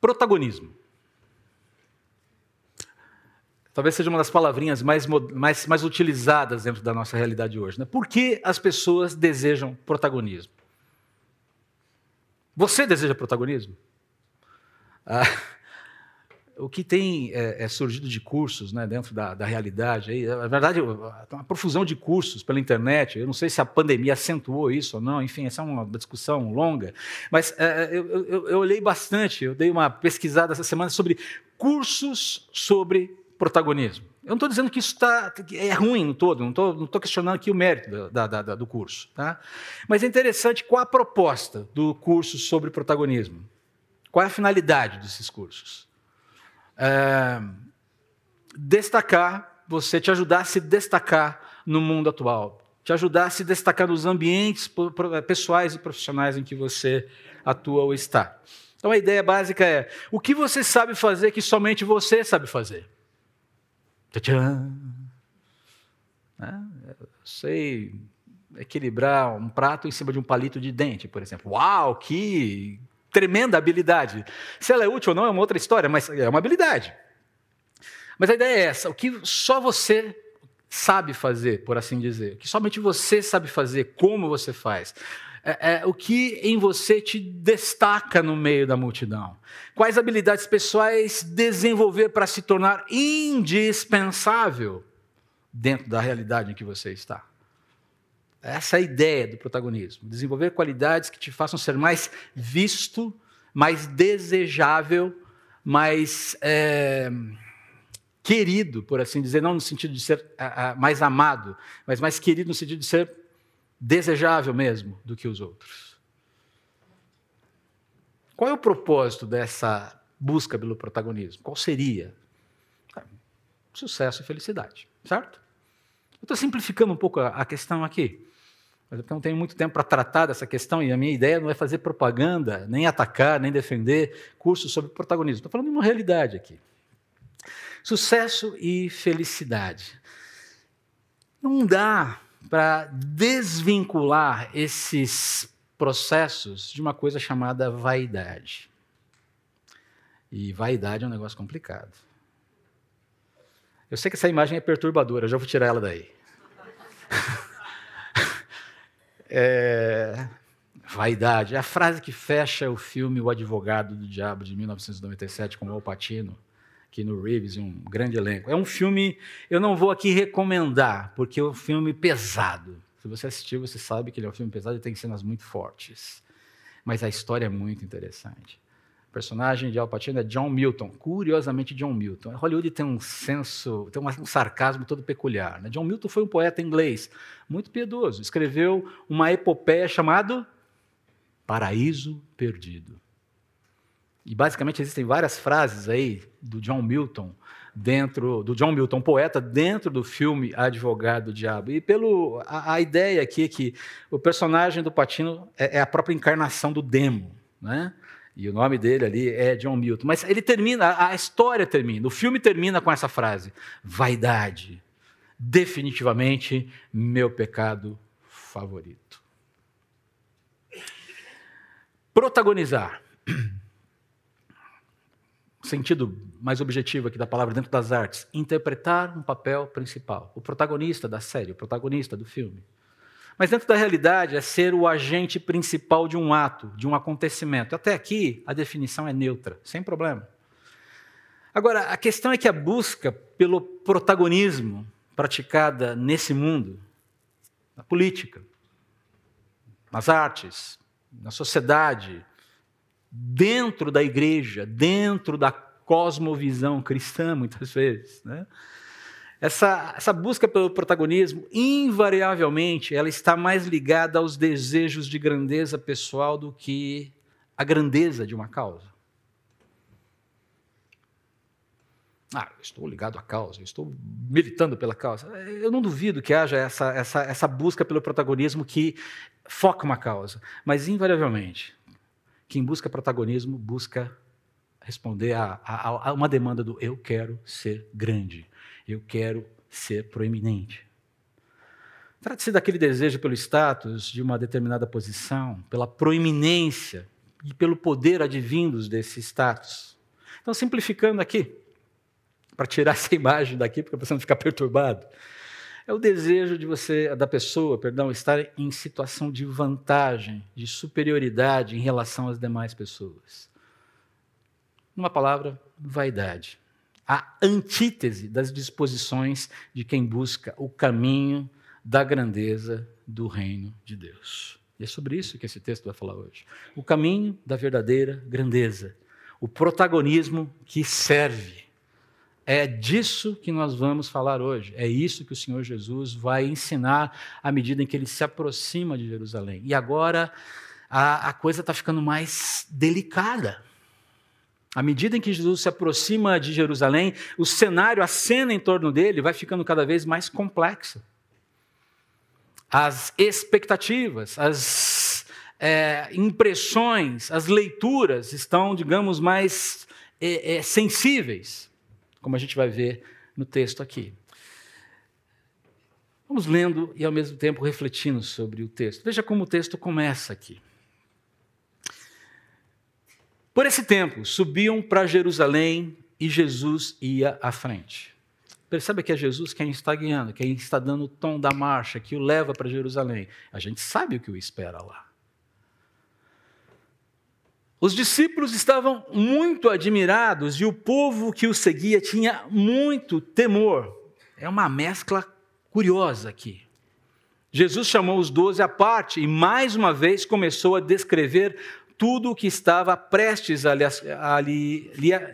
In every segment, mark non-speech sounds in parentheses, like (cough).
Protagonismo. Talvez seja uma das palavrinhas mais, mais, mais utilizadas dentro da nossa realidade hoje. Né? Por que as pessoas desejam protagonismo? Você deseja protagonismo? Ah, o que tem é, é, surgido de cursos né, dentro da, da realidade, aí, na verdade, uma profusão de cursos pela internet, eu não sei se a pandemia acentuou isso ou não, enfim, essa é uma discussão longa, mas é, eu, eu, eu olhei bastante, eu dei uma pesquisada essa semana sobre cursos sobre protagonismo. Eu não estou dizendo que isso tá, é ruim no todo, não estou não questionando aqui o mérito da, da, da, do curso. Tá? Mas é interessante qual a proposta do curso sobre protagonismo. Qual é a finalidade desses cursos? É, destacar, você te ajudar a se destacar no mundo atual, te ajudar a se destacar nos ambientes pessoais e profissionais em que você atua ou está. Então a ideia básica é: o que você sabe fazer que somente você sabe fazer? Tchan. Né? sei equilibrar um prato em cima de um palito de dente, por exemplo. Uau, que tremenda habilidade. Se ela é útil ou não é uma outra história, mas é uma habilidade. Mas a ideia é essa: o que só você sabe fazer, por assim dizer, o que somente você sabe fazer, como você faz. É, é, o que em você te destaca no meio da multidão? Quais habilidades pessoais desenvolver para se tornar indispensável dentro da realidade em que você está? Essa é a ideia do protagonismo. Desenvolver qualidades que te façam ser mais visto, mais desejável, mais é, querido, por assim dizer, não no sentido de ser mais amado, mas mais querido no sentido de ser desejável mesmo do que os outros. Qual é o propósito dessa busca pelo protagonismo? Qual seria? Sucesso e felicidade, certo? Eu estou simplificando um pouco a questão aqui. Mas eu não tenho muito tempo para tratar dessa questão e a minha ideia não é fazer propaganda, nem atacar, nem defender cursos sobre protagonismo. Estou falando de uma realidade aqui. Sucesso e felicidade. Não dá para desvincular esses processos de uma coisa chamada vaidade. E vaidade é um negócio complicado. Eu sei que essa imagem é perturbadora, já vou tirar ela daí. (laughs) É, vaidade. É a frase que fecha o filme O Advogado do Diabo, de 1997, com o Al Pacino, aqui no Reeves, um grande elenco. É um filme, eu não vou aqui recomendar, porque é um filme pesado. Se você assistiu, você sabe que ele é um filme pesado e tem cenas muito fortes. Mas a história é muito interessante. O personagem de Al Pacino é John Milton, curiosamente John Milton. Hollywood tem um senso, tem um sarcasmo todo peculiar. Né? John Milton foi um poeta inglês muito piedoso. Escreveu uma epopeia chamada Paraíso Perdido. E basicamente existem várias frases aí do John Milton dentro do John Milton poeta dentro do filme Advogado do Diabo e pelo a, a ideia aqui é que o personagem do Patino é, é a própria encarnação do demo, né? E o nome dele ali é John Milton. Mas ele termina, a história termina, o filme termina com essa frase: vaidade, definitivamente meu pecado favorito. Protagonizar. Sentido mais objetivo aqui da palavra dentro das artes. Interpretar um papel principal. O protagonista da série, o protagonista do filme. Mas dentro da realidade é ser o agente principal de um ato, de um acontecimento. Até aqui a definição é neutra, sem problema. Agora, a questão é que a busca pelo protagonismo praticada nesse mundo, na política, nas artes, na sociedade, dentro da igreja, dentro da cosmovisão cristã, muitas vezes, né? Essa, essa busca pelo protagonismo, invariavelmente, ela está mais ligada aos desejos de grandeza pessoal do que a grandeza de uma causa. Ah, estou ligado à causa, estou militando pela causa. Eu não duvido que haja essa, essa, essa busca pelo protagonismo que foca uma causa, mas invariavelmente, quem busca protagonismo busca responder a, a, a uma demanda do eu quero ser grande. Eu quero ser proeminente. Trata-se daquele desejo pelo status de uma determinada posição, pela proeminência e pelo poder advindos desse status. Então, simplificando aqui, para tirar (laughs) essa imagem daqui, porque a pessoa não ficar perturbado, é o desejo de você, da pessoa, perdão, estar em situação de vantagem, de superioridade em relação às demais pessoas. Uma palavra, vaidade. A antítese das disposições de quem busca o caminho da grandeza do reino de Deus. E é sobre isso que esse texto vai falar hoje. O caminho da verdadeira grandeza. O protagonismo que serve é disso que nós vamos falar hoje. É isso que o Senhor Jesus vai ensinar à medida em que ele se aproxima de Jerusalém. E agora a, a coisa está ficando mais delicada. À medida em que Jesus se aproxima de Jerusalém, o cenário, a cena em torno dele vai ficando cada vez mais complexa. As expectativas, as é, impressões, as leituras estão, digamos, mais é, é, sensíveis como a gente vai ver no texto aqui. Vamos lendo e ao mesmo tempo refletindo sobre o texto. Veja como o texto começa aqui. Por esse tempo, subiam para Jerusalém e Jesus ia à frente. Perceba que é Jesus quem está guiando, quem está dando o tom da marcha, que o leva para Jerusalém. A gente sabe o que o espera lá. Os discípulos estavam muito admirados e o povo que o seguia tinha muito temor. É uma mescla curiosa aqui. Jesus chamou os doze à parte e mais uma vez começou a descrever tudo o que estava prestes a, lhe, a lhe,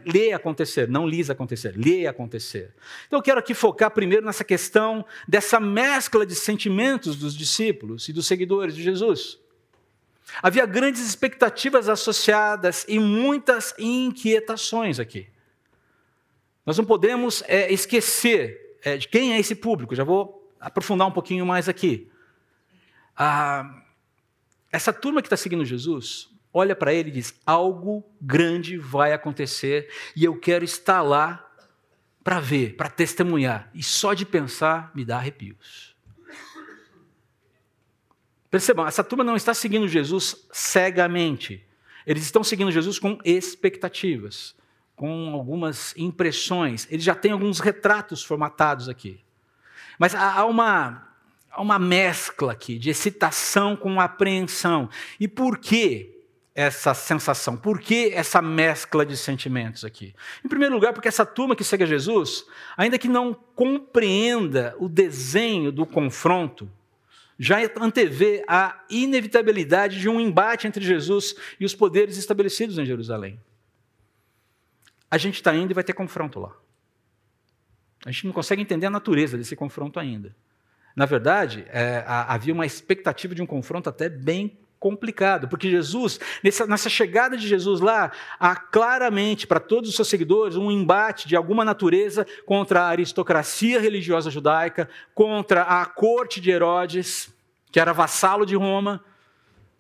lhe, acontecer, não lhes acontecer, lhe acontecer. Então eu quero aqui focar primeiro nessa questão dessa mescla de sentimentos dos discípulos e dos seguidores de Jesus. Havia grandes expectativas associadas e muitas inquietações aqui. Nós não podemos é, esquecer é, de quem é esse público, já vou aprofundar um pouquinho mais aqui. Ah, essa turma que está seguindo Jesus olha para ele e diz: algo grande vai acontecer e eu quero estar lá para ver, para testemunhar. E só de pensar me dá arrepios. Percebam, essa turma não está seguindo Jesus cegamente. Eles estão seguindo Jesus com expectativas, com algumas impressões. Eles já têm alguns retratos formatados aqui. Mas há uma, há uma mescla aqui de excitação com apreensão. E por que essa sensação? Por que essa mescla de sentimentos aqui? Em primeiro lugar, porque essa turma que segue a Jesus, ainda que não compreenda o desenho do confronto, já antevê a inevitabilidade de um embate entre Jesus e os poderes estabelecidos em Jerusalém. A gente está indo e vai ter confronto lá. A gente não consegue entender a natureza desse confronto ainda. Na verdade, é, havia uma expectativa de um confronto até bem complicado, porque Jesus, nessa, nessa chegada de Jesus lá, há claramente para todos os seus seguidores um embate de alguma natureza contra a aristocracia religiosa judaica, contra a corte de Herodes, que era vassalo de Roma,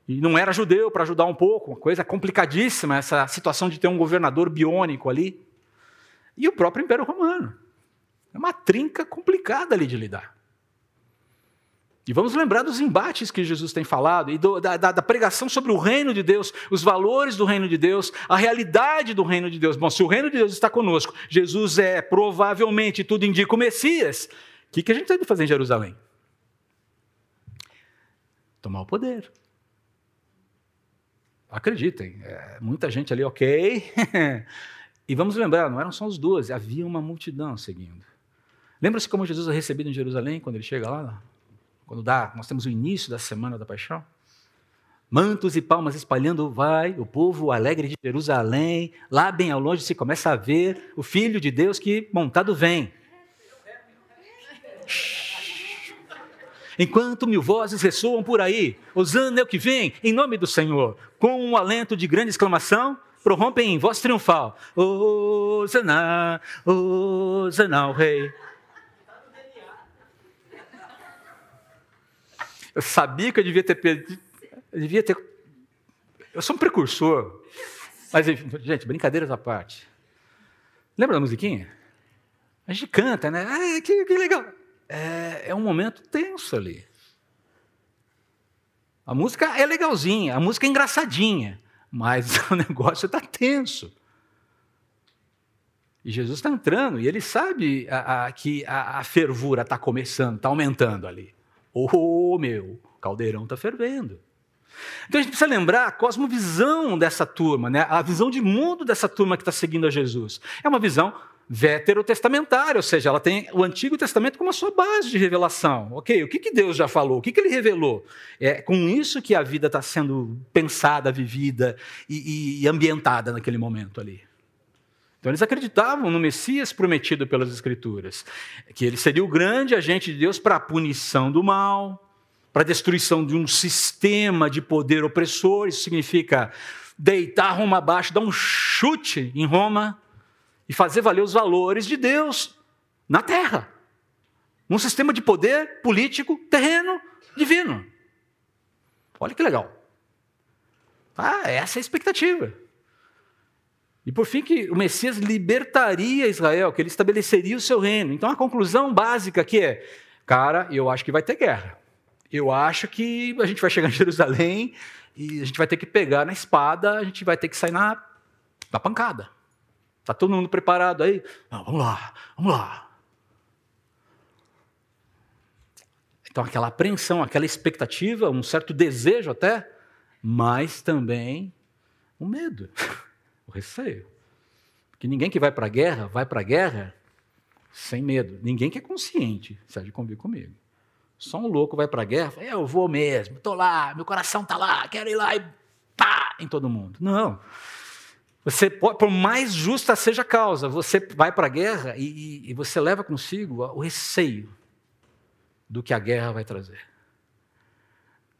e não era judeu para ajudar um pouco, uma coisa complicadíssima essa situação de ter um governador biônico ali. E o próprio Império Romano. É uma trinca complicada ali de lidar. E vamos lembrar dos embates que Jesus tem falado e do, da, da, pregação sobre o reino de Deus, os valores do reino de Deus, a realidade do reino de Deus. Bom, se o reino de Deus está conosco, Jesus é provavelmente, tudo indica, o Messias, o que, que a gente tem de fazer em Jerusalém? Tomar o poder. Acreditem, é, muita gente ali, ok. (laughs) e vamos lembrar, não eram só os doze, havia uma multidão seguindo. Lembra-se como Jesus é recebido em Jerusalém quando ele chega lá? Quando dá, nós temos o início da semana da paixão. Mantos e palmas espalhando vai o povo alegre de Jerusalém. Lá bem ao longe se começa a ver o Filho de Deus que montado vem. Enquanto mil vozes ressoam por aí, Osana é o que vem, em nome do Senhor, com um alento de grande exclamação, prorrompem em voz triunfal. Osana, Osana, o rei. Eu sabia que eu devia ter perdido. Eu devia ter. Eu sou um precursor. Mas, gente, brincadeiras à parte. Lembra da musiquinha? A gente canta, né? Ah, que, que legal. É, é um momento tenso ali. A música é legalzinha, a música é engraçadinha, mas (laughs) o negócio está tenso. E Jesus está entrando e ele sabe a, a, que a, a fervura está começando, está aumentando ali. Oh, meu, o caldeirão está fervendo. Então a gente precisa lembrar a cosmovisão dessa turma, né? a visão de mundo dessa turma que está seguindo a Jesus. É uma visão veterotestamentária, ou seja, ela tem o Antigo Testamento como a sua base de revelação. Ok, o que, que Deus já falou? O que, que ele revelou? É com isso que a vida está sendo pensada, vivida e, e ambientada naquele momento ali. Então eles acreditavam no Messias prometido pelas Escrituras, que ele seria o grande agente de Deus para a punição do mal, para a destruição de um sistema de poder opressor. Isso significa deitar Roma abaixo, dar um chute em Roma e fazer valer os valores de Deus na terra. Num sistema de poder político, terreno, divino. Olha que legal. Ah, essa é a expectativa. E por fim, que o Messias libertaria Israel, que ele estabeleceria o seu reino. Então a conclusão básica aqui é: cara, eu acho que vai ter guerra. Eu acho que a gente vai chegar em Jerusalém e a gente vai ter que pegar na espada, a gente vai ter que sair na, na pancada. Está todo mundo preparado aí? Não, vamos lá, vamos lá. Então, aquela apreensão, aquela expectativa, um certo desejo até, mas também o medo. (laughs) o receio. Porque ninguém que vai para a guerra, vai para a guerra sem medo. Ninguém que é consciente, de convir comigo. Só um louco vai para a guerra, eu vou mesmo, estou lá, meu coração está lá, quero ir lá e pá em todo mundo. Não. Você por mais justa seja a causa, você vai para a guerra e, e você leva consigo o receio do que a guerra vai trazer.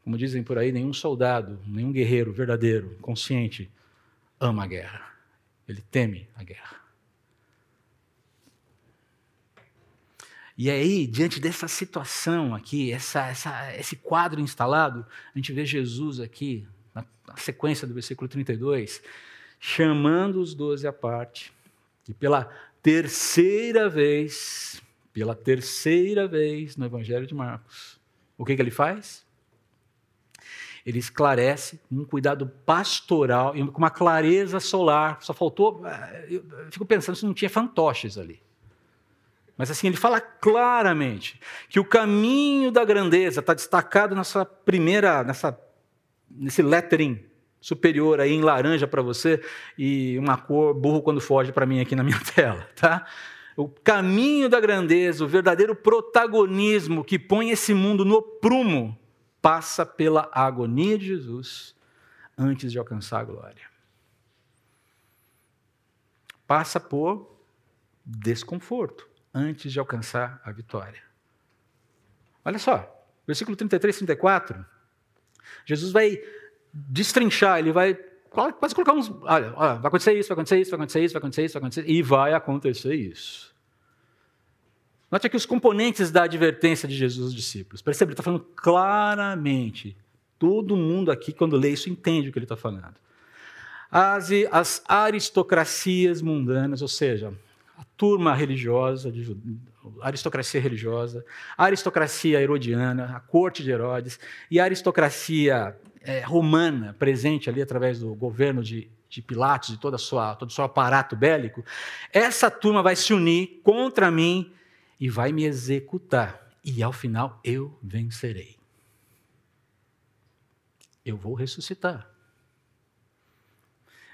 Como dizem por aí, nenhum soldado, nenhum guerreiro verdadeiro, consciente, ama a guerra. Ele teme a guerra. E aí, diante dessa situação aqui, essa, essa, esse quadro instalado, a gente vê Jesus aqui, na, na sequência do versículo 32, chamando os doze à parte, e pela terceira vez, pela terceira vez no Evangelho de Marcos, o que, que ele faz? Ele esclarece um cuidado pastoral e com uma clareza solar. Só faltou. Eh, eu fico pensando se não tinha fantoches ali. Mas assim, ele fala claramente que o caminho da grandeza está destacado nessa primeira, nessa, nesse lettering superior aí em laranja para você e uma cor burro quando foge para mim aqui na minha (laughs) tela, tá? O caminho da grandeza, o verdadeiro protagonismo que põe esse mundo no prumo passa pela agonia de Jesus antes de alcançar a glória. Passa por desconforto antes de alcançar a vitória. Olha só, versículo 33, 34. Jesus vai destrinchar, ele vai quase colocar uns. Olha, olha, vai acontecer isso, vai acontecer isso, vai acontecer isso, vai acontecer isso, vai acontecer isso, e vai acontecer isso. Note aqui os componentes da advertência de Jesus aos discípulos. Percebe? Ele está falando claramente. Todo mundo aqui, quando lê isso, entende o que ele está falando. As, as, aristocracias mundanas, ou seja, a turma religiosa, a aristocracia religiosa, a aristocracia herodiana, a corte de Herodes e a aristocracia é, romana presente ali através do governo de, de Pilatos e toda sua, todo o seu aparato bélico, essa turma vai se unir contra mim e vai me executar. E ao final eu vencerei. Eu vou ressuscitar.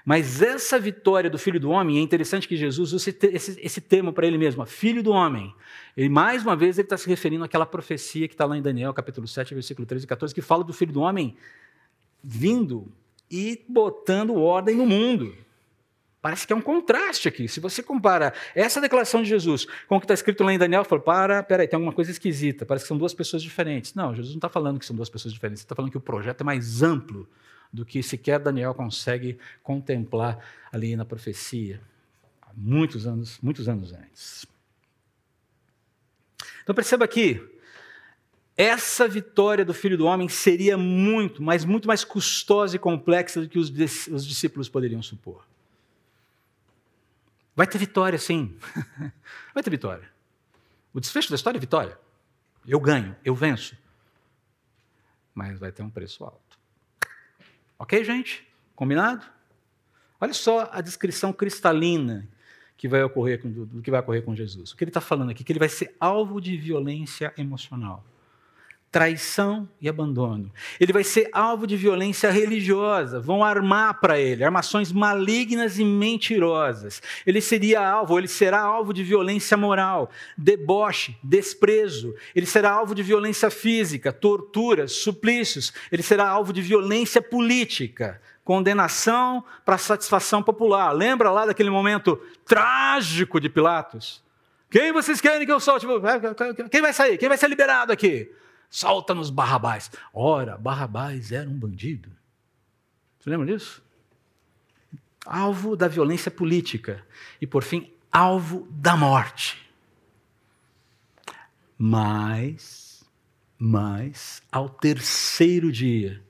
Mas essa vitória do Filho do Homem, é interessante que Jesus use esse, esse termo para ele mesmo, Filho do Homem. E mais uma vez ele está se referindo àquela profecia que está lá em Daniel, capítulo 7, versículo 13 e 14, que fala do Filho do Homem vindo e botando ordem no mundo. Parece que é um contraste aqui. Se você compara essa declaração de Jesus com o que está escrito lá em Daniel, fala, para, peraí, tem alguma coisa esquisita, parece que são duas pessoas diferentes. Não, Jesus não está falando que são duas pessoas diferentes, ele está falando que o projeto é mais amplo do que sequer Daniel consegue contemplar ali na profecia, há muitos anos, muitos anos antes. Então perceba aqui, essa vitória do Filho do Homem seria muito, mas muito mais custosa e complexa do que os, os discípulos poderiam supor. Vai ter vitória, sim. (laughs) Vai ter vitória. O desfecho da história é vitória. Eu ganho, eu venço. Mas vai ter um preço alto. Ok, gente? Combinado? Olha só a descrição cristalina que vai ocorrer com, do, que vai ocorrer com Jesus. O que ele está falando aqui? Que ele vai ser alvo de violência emocional traição e abandono. Ele vai ser alvo de violência religiosa, vão armar para ele armações malignas e mentirosas. Ele seria alvo, ele será alvo de violência moral, deboche, desprezo. Ele será alvo de violência física, torturas, suplícios. Ele será alvo de violência política, condenação para satisfação popular. Lembra lá daquele momento trágico de Pilatos? Quem vocês querem que eu solte? Quem vai sair? Quem vai ser liberado aqui? Solta-nos Barrabás. Ora, Barrabás era um bandido. Você lembra disso? Alvo da violência política. E, por fim, alvo da morte. Mas, mas, ao terceiro dia,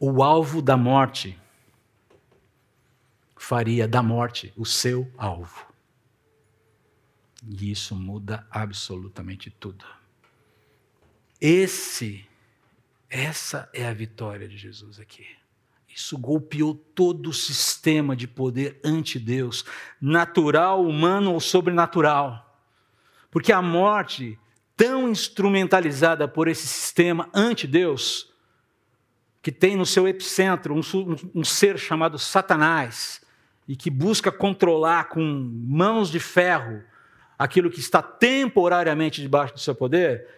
o alvo da morte faria da morte o seu alvo. E isso muda absolutamente tudo. Esse, essa é a vitória de Jesus aqui. Isso golpeou todo o sistema de poder ante-Deus, natural, humano ou sobrenatural. Porque a morte, tão instrumentalizada por esse sistema ante-Deus, que tem no seu epicentro um, um, um ser chamado Satanás, e que busca controlar com mãos de ferro aquilo que está temporariamente debaixo do seu poder,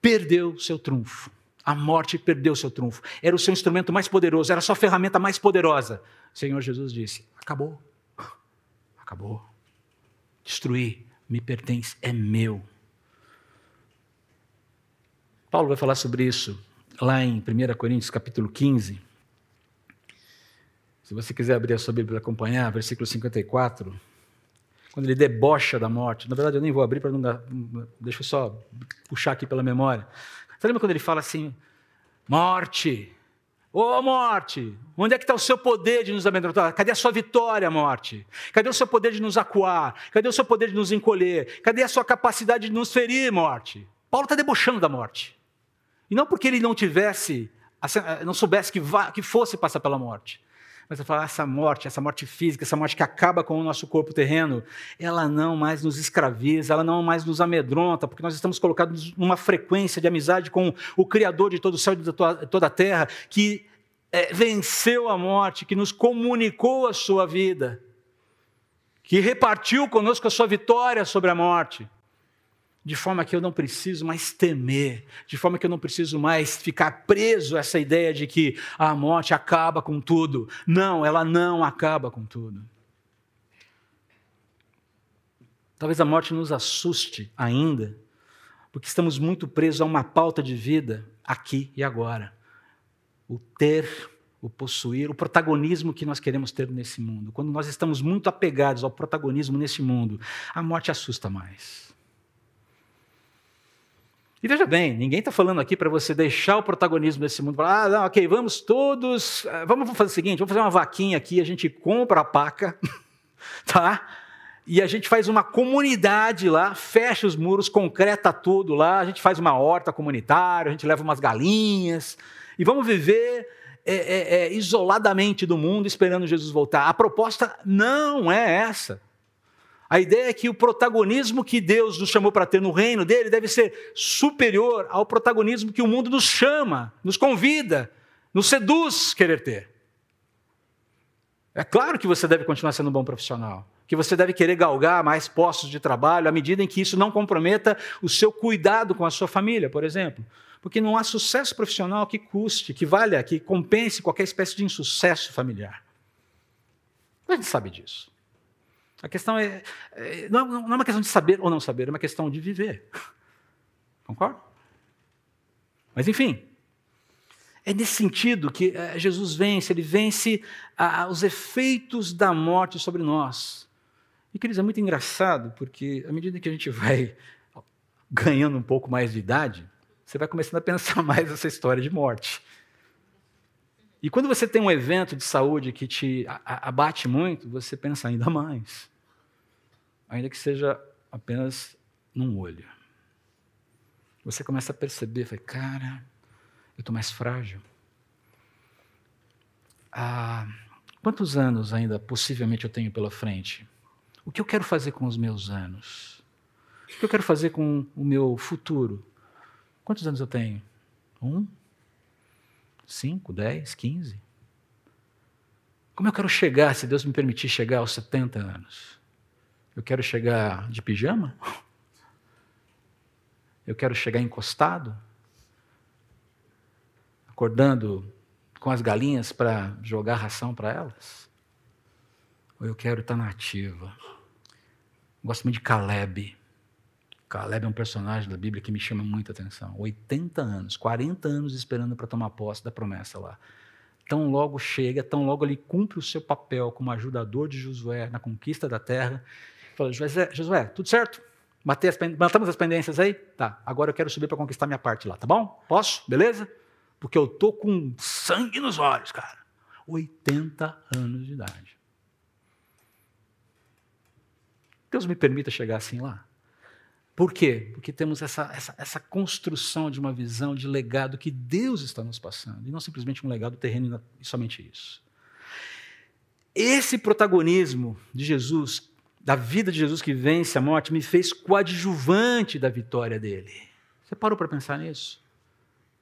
perdeu seu trunfo. A morte perdeu seu trunfo. Era o seu instrumento mais poderoso, era a sua ferramenta mais poderosa. O Senhor Jesus disse: acabou. Acabou. Destruir me pertence, é meu. Paulo vai falar sobre isso lá em 1 Coríntios capítulo 15. Se você quiser abrir a sua Bíblia para acompanhar, versículo 54 quando ele debocha da morte. Na verdade, eu nem vou abrir para não. Deixa eu só puxar aqui pela memória. Você lembra quando ele fala assim: morte, ô oh, morte, onde é que está o seu poder de nos amedrontar? Cadê a sua vitória, morte? Cadê o seu poder de nos acuar? Cadê o seu poder de nos encolher? Cadê a sua capacidade de nos ferir, morte? Paulo está debochando da morte. E não porque ele não tivesse, não soubesse que, que fosse passar pela morte, mas eu falo, essa morte, essa morte física, essa morte que acaba com o nosso corpo terreno, ela não mais nos escraviza, ela não mais nos amedronta, porque nós estamos colocados numa frequência de amizade com o Criador de todo o céu e de toda a terra, que é, venceu a morte, que nos comunicou a sua vida, que repartiu conosco a sua vitória sobre a morte de forma que eu não preciso mais temer, de forma que eu não preciso mais ficar preso a essa ideia de que a morte acaba com tudo. Não, ela não acaba com tudo. Talvez a morte nos assuste ainda, porque estamos muito presos a uma pauta de vida aqui e agora. O ter, o possuir, o protagonismo que nós queremos ter nesse mundo. Quando nós estamos muito apegados ao protagonismo nesse mundo, a morte assusta mais. E veja bem, ninguém está falando aqui para você deixar o protagonismo desse mundo. Falar, ah, não, ok, vamos todos. Eh, vamos fazer o seguinte: vamos fazer uma vaquinha aqui, a gente compra a paca, (laughs) tá? E a gente faz uma comunidade lá, fecha os muros, concreta tudo lá, a gente faz uma horta comunitária, a gente leva umas galinhas, e vamos viver é, é, é, isoladamente do mundo esperando Jesus voltar. A proposta não é essa. A ideia é que o protagonismo que Deus nos chamou para ter no reino dele deve ser superior ao protagonismo que o mundo nos chama, nos convida, nos seduz querer ter. É claro que você deve continuar sendo um bom profissional, que você deve querer galgar mais postos de trabalho à medida em que isso não comprometa o seu cuidado com a sua família, por exemplo. Porque não há sucesso profissional que custe, que valha, que compense qualquer espécie de insucesso familiar. A gente sabe disso. A questão é, é não, não é uma questão de saber ou não saber, é uma questão de viver. (laughs) Concorda? Mas enfim, é nesse sentido que é, Jesus vence, ele vence os efeitos da morte sobre nós. E, queridos, é muito engraçado, porque à medida que a gente vai (laughs) ganhando um pouco mais de idade, você vai começando a pensar (laughs) mais nessa história de morte. E quando você tem um evento de saúde que te abate muito, você pensa ainda (laughs) mais. Ainda que seja apenas num olho. Você começa a perceber, vai, cara, eu estou mais frágil. ah, quantos anos ainda possivelmente eu tenho pela frente? O que eu quero fazer com os meus anos? O que eu quero fazer com o meu futuro? Quantos anos eu tenho? Um? Cinco? Dez? Quinze? Como eu quero chegar, se Deus me permitir chegar aos 70 anos? Eu quero chegar de pijama? Eu quero chegar encostado? Acordando com as galinhas para jogar ração para elas? Ou eu quero estar na ativa? Gosto muito de Caleb. Caleb é um personagem da Bíblia que me chama muita atenção. 80 anos, 40 anos esperando para tomar posse da promessa lá. Tão logo chega, tão logo ele cumpre o seu papel como ajudador de Josué na conquista da terra. Fala, Josué, Josué tudo certo? Matei as, matamos as pendências aí? Tá, agora eu quero subir para conquistar minha parte lá, tá bom? Posso? Beleza? Porque eu tô com sangue nos olhos, cara. 80 anos de idade. Deus me permita chegar assim lá. Por quê? Porque temos essa, essa, essa construção de uma visão de legado que Deus está nos passando, e não simplesmente um legado terreno e somente isso. Esse protagonismo de Jesus, da vida de Jesus que vence a morte, me fez coadjuvante da vitória dele. Você parou para pensar nisso?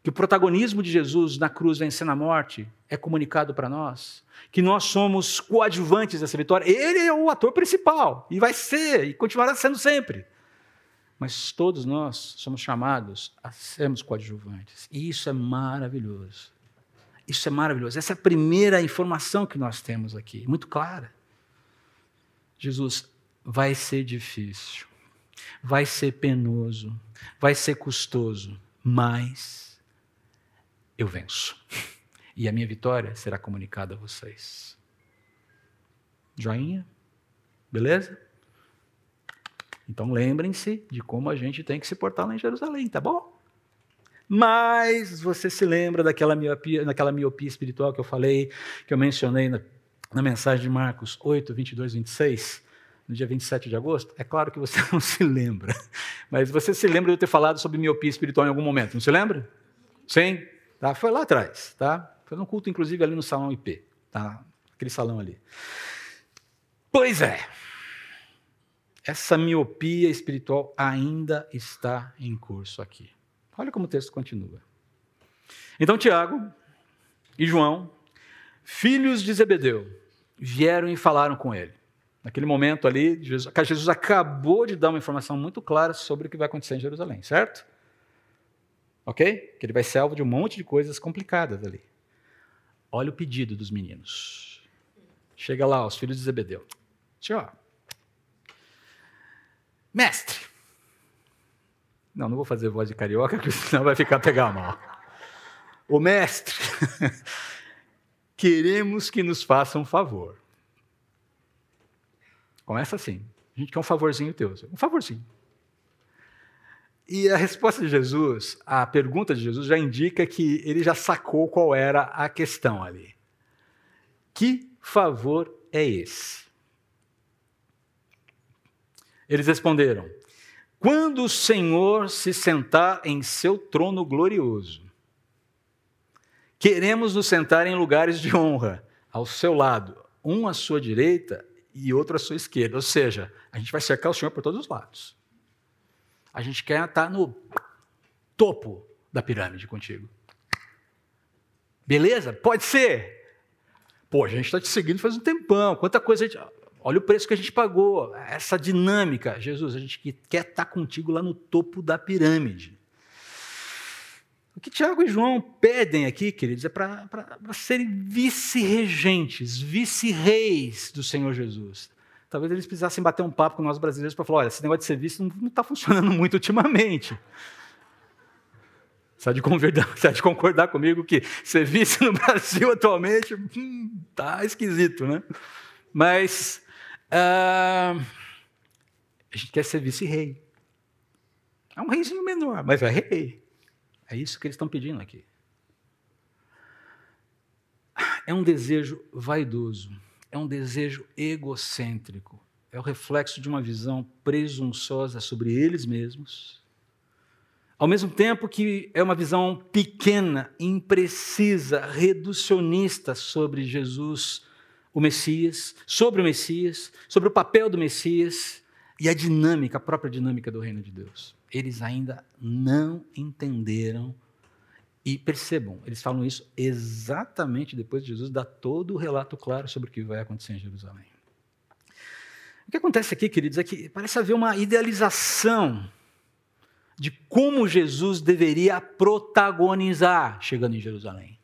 Que o protagonismo de Jesus na cruz vencendo a morte é comunicado para nós, que nós somos coadjuvantes dessa vitória. Ele é o ator principal, e vai ser, e continuará sendo sempre. Mas todos nós somos chamados a sermos coadjuvantes. E isso é maravilhoso. Isso é maravilhoso. Essa é a primeira informação que nós temos aqui, muito clara. Jesus, vai ser difícil, vai ser penoso, vai ser custoso, mas eu venço. E a minha vitória será comunicada a vocês. Joinha? Beleza? Então lembrem-se de como a gente tem que se portar lá em Jerusalém, tá bom? Mas você se lembra daquela miopia, daquela miopia espiritual que eu falei, que eu mencionei na, na mensagem de Marcos 8, 22, 26, no dia 27 de agosto? É claro que você (laughs) não se lembra, mas você se lembra de eu ter falado sobre miopia espiritual em algum momento, não se lembra? Sim? Tá? Foi lá atrás, tá? Foi num culto, inclusive, ali no salão IP, tá? Aquele salão ali. Pois é, essa miopia espiritual ainda está em curso aqui. Olha como o texto continua. Então Tiago e João, filhos de Zebedeu, vieram e falaram com ele. Naquele momento ali, Jesus, Jesus acabou de dar uma informação muito clara sobre o que vai acontecer em Jerusalém, certo? Ok? Que ele vai ser alvo de um monte de coisas complicadas ali. Olha o pedido dos meninos. Chega lá, os filhos de Zebedeu. Tchau. Mestre. Não, não vou fazer voz de carioca, (laughs) porque senão vai ficar pegar mal. O mestre, (laughs) queremos que nos faça um favor. Começa assim. A gente quer um favorzinho teu. Um favorzinho. E a resposta de Jesus, a pergunta de Jesus, já indica que ele já sacou qual era a questão ali. Que favor é esse? Eles responderam: Quando o Senhor se sentar em seu trono glorioso, queremos nos sentar em lugares de honra, ao seu lado, um à sua direita e outro à sua esquerda. Ou seja, a gente vai cercar o Senhor por todos os lados. A gente quer estar no topo da pirâmide contigo. Beleza? Pode ser. Pô, a gente está te seguindo faz um tempão. Quanta coisa a gente. Olha o preço que a gente pagou, essa dinâmica. Jesus, a gente quer estar contigo lá no topo da pirâmide. O que Tiago e João pedem aqui, queridos, é para serem vice-regentes, vice-reis do Senhor Jesus. Talvez eles precisassem bater um papo com nós brasileiros para falar: olha, esse negócio de ser não está funcionando (laughs) muito ultimamente. Você há, de concordar, comigo que ser no (laughs) Brasil atualmente está hum, esquisito, né? Mas Uh, a gente quer ser vice-rei. É um reizinho menor, mas é rei. É isso que eles estão pedindo aqui. É um desejo vaidoso, é um desejo egocêntrico, é o reflexo de uma visão presunçosa sobre eles mesmos, Ao mesmo tempo que é uma visão pequena, imprecisa, reducionista sobre Jesus, o Messias, sobre o Messias, sobre o papel do Messias e a dinâmica, a própria dinâmica do reino de Deus. Eles ainda não entenderam e percebam, eles falam isso exatamente depois de Jesus dar todo o relato claro sobre o que vai acontecer em Jerusalém. O que acontece aqui, queridos, é que parece haver uma idealização de como Jesus deveria protagonizar chegando em Jerusalém.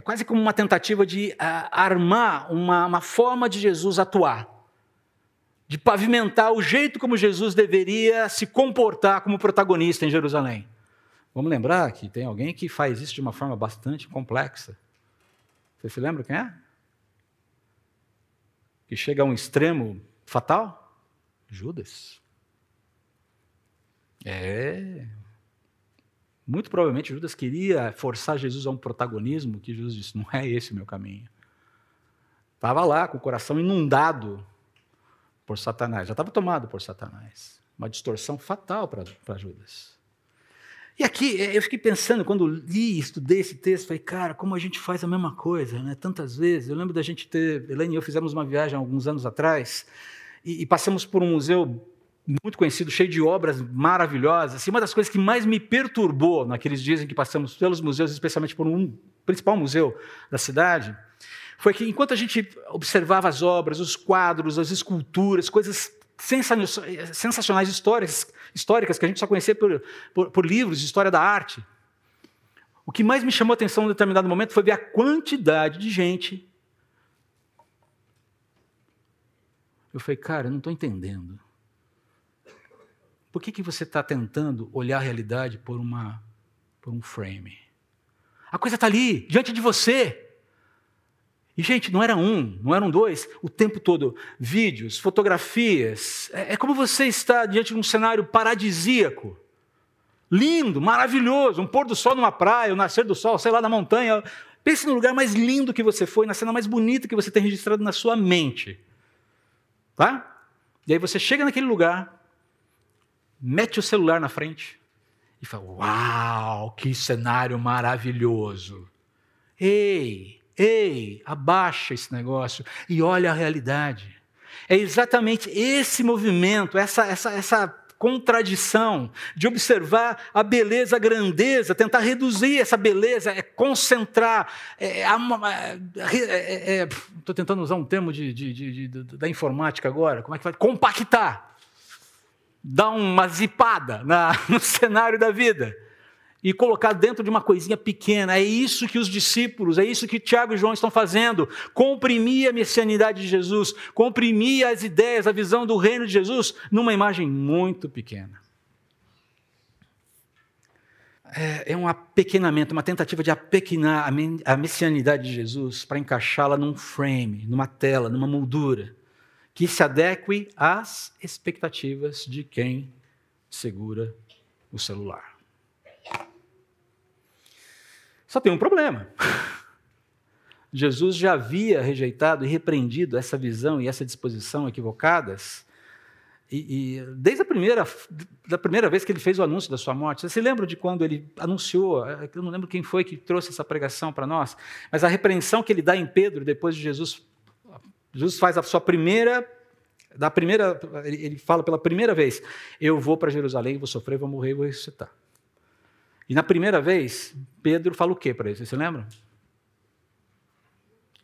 É quase como uma tentativa de uh, armar uma, uma forma de Jesus atuar, de pavimentar o jeito como Jesus deveria se comportar como protagonista em Jerusalém. Vamos lembrar que tem alguém que faz isso de uma forma bastante complexa. Você se lembra quem é? Que chega a um extremo fatal? Judas. É. Muito provavelmente Judas queria forçar Jesus a um protagonismo que Jesus disse: não é esse o meu caminho. Estava lá com o coração inundado por Satanás, já estava tomado por Satanás. Uma distorção fatal para Judas. E aqui é, eu fiquei pensando, quando li estudei esse texto, falei, cara, como a gente faz a mesma coisa, né? Tantas vezes. Eu lembro da gente ter. Elaine e eu fizemos uma viagem alguns anos atrás e, e passamos por um museu muito conhecido, cheio de obras maravilhosas. Assim, uma das coisas que mais me perturbou naqueles dias em que passamos pelos museus, especialmente por um principal museu da cidade, foi que enquanto a gente observava as obras, os quadros, as esculturas, coisas sensacionais históricas, históricas que a gente só conhecia por, por, por livros história da arte, o que mais me chamou a atenção em determinado momento foi ver a quantidade de gente. Eu falei, cara, eu não estou entendendo. Por que, que você está tentando olhar a realidade por, uma, por um frame? A coisa está ali, diante de você. E, gente, não era um, não eram dois, o tempo todo. Vídeos, fotografias. É, é como você está diante de um cenário paradisíaco. Lindo, maravilhoso. Um pôr do sol numa praia, o um nascer do sol, sei lá, na montanha. Pense no lugar mais lindo que você foi, na cena mais bonita que você tem registrado na sua mente. Tá? E aí você chega naquele lugar, mete o celular na frente e fala: Uau, que cenário maravilhoso! Ei, ei, abaixa esse negócio e olha a realidade. É exatamente esse movimento, essa, essa, essa contradição de observar a beleza, a grandeza, tentar reduzir essa beleza, é concentrar. Estou é, é, é, é tentando usar um termo de, de, de, da informática agora. Como é que vai? Compactar dar uma zipada na, (laughs) no cenário da vida e colocar dentro de uma coisinha pequena. É isso que os discípulos, é isso que Tiago e João estão fazendo. Comprimir a messianidade de Jesus, comprimir as ideias, a visão do reino de Jesus numa imagem muito pequena. É, é um apequenamento, uma tentativa de apequenar a messianidade de Jesus para encaixá-la num frame, numa tela, numa moldura que se adeque às expectativas de quem segura o celular. Só tem um problema. (laughs) Jesus já havia rejeitado e repreendido essa visão e essa disposição equivocadas e, e, desde a primeira, da primeira vez que ele fez o anúncio da sua morte, você se lembra de quando ele anunciou? Eu não lembro quem foi que trouxe essa pregação para nós, mas a repreensão que ele dá em Pedro depois de Jesus Jesus faz a sua primeira, da primeira, ele fala pela primeira vez: Eu vou para Jerusalém, vou sofrer, vou morrer, vou ressuscitar. E na primeira vez, Pedro fala o que para ele? Você se lembra?